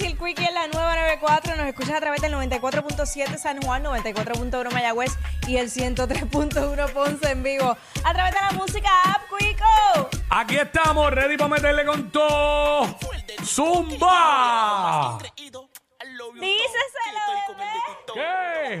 Y el Quickie en la nueva 94. Nos escuchas a través del 94.7 San Juan, 94.1 Mayagüez y el 103.1 Ponce en vivo. A través de la música App Quico. Aquí estamos, ready para meterle con todo. ¡Zumba! Díceselo, bebé. ¿Qué?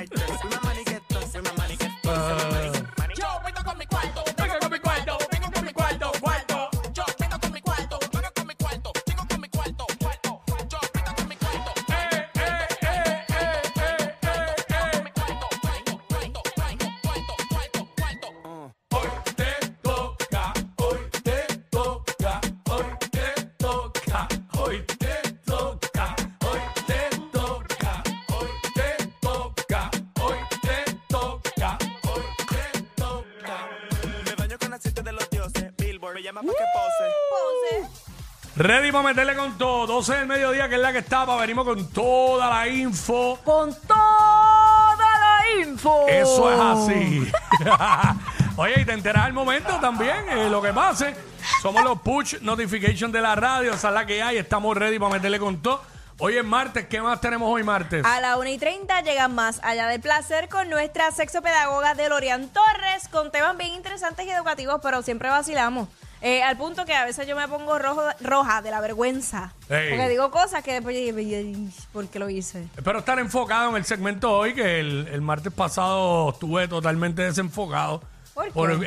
Billboard me llama pa' que pose. Pose. Ready para meterle con todo. 12 del mediodía, que es la que estaba. Venimos con toda la info. Con toda la info. Eso es así. Oye, y te enteras al momento también, eh, lo que pase. Somos los push notification de la radio, esa es la que hay. Estamos ready para meterle con todo. Hoy es martes, ¿qué más tenemos hoy martes? A la 1 y 30 llegan más allá del placer con nuestra sexopedagoga Delorian Torres con temas bien interesantes y educativos, pero siempre vacilamos. Eh, al punto que a veces yo me pongo rojo, roja de la vergüenza. Ey. Porque digo cosas que después yo digo, "Ay, ¿por qué lo hice? Espero estar enfocado en el segmento hoy, que el, el martes pasado estuve totalmente desenfocado ¿Por qué?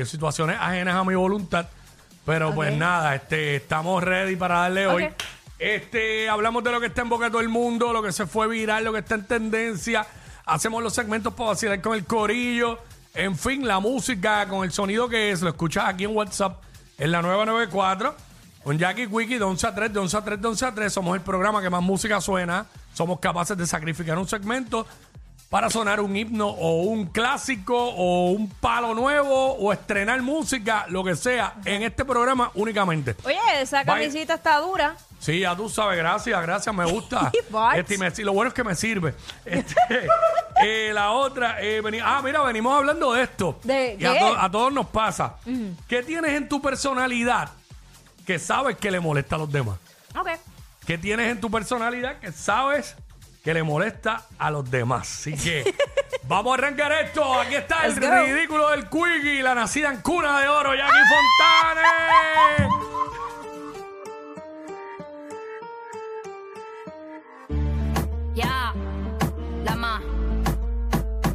eh, situaciones ajenas a mi voluntad. Pero pues nada, este, estamos ready para darle hoy. Este, hablamos de lo que está en boca de todo el mundo, lo que se fue viral, lo que está en tendencia. Hacemos los segmentos para vacilar con el corillo. En fin, la música con el sonido que es, lo escuchas aquí en WhatsApp, en la 994. Con Jackie Quickie de 11 a 3, de 11 a 3, de 11 a 3. Somos el programa que más música suena. Somos capaces de sacrificar un segmento para sonar un himno o un clásico o un palo nuevo o estrenar música, lo que sea, en este programa únicamente. Oye, esa Vaya. camisita está dura. Sí, ya tú sabes, gracias, gracias, me gusta. Este, y me- lo bueno es que me sirve. Este, eh, la otra, eh, veni- ah, mira, venimos hablando de esto. ¿De y a, qué? a todos nos pasa. ¿Qué tienes en tu personalidad que sabes que le molesta a los demás? Ok. ¿Qué tienes en tu personalidad que sabes que le molesta a los demás? Así que vamos a arrancar esto. Aquí está el Let's go. ridículo del Quickie, la nacida en cuna de oro, Jackie Fontanes.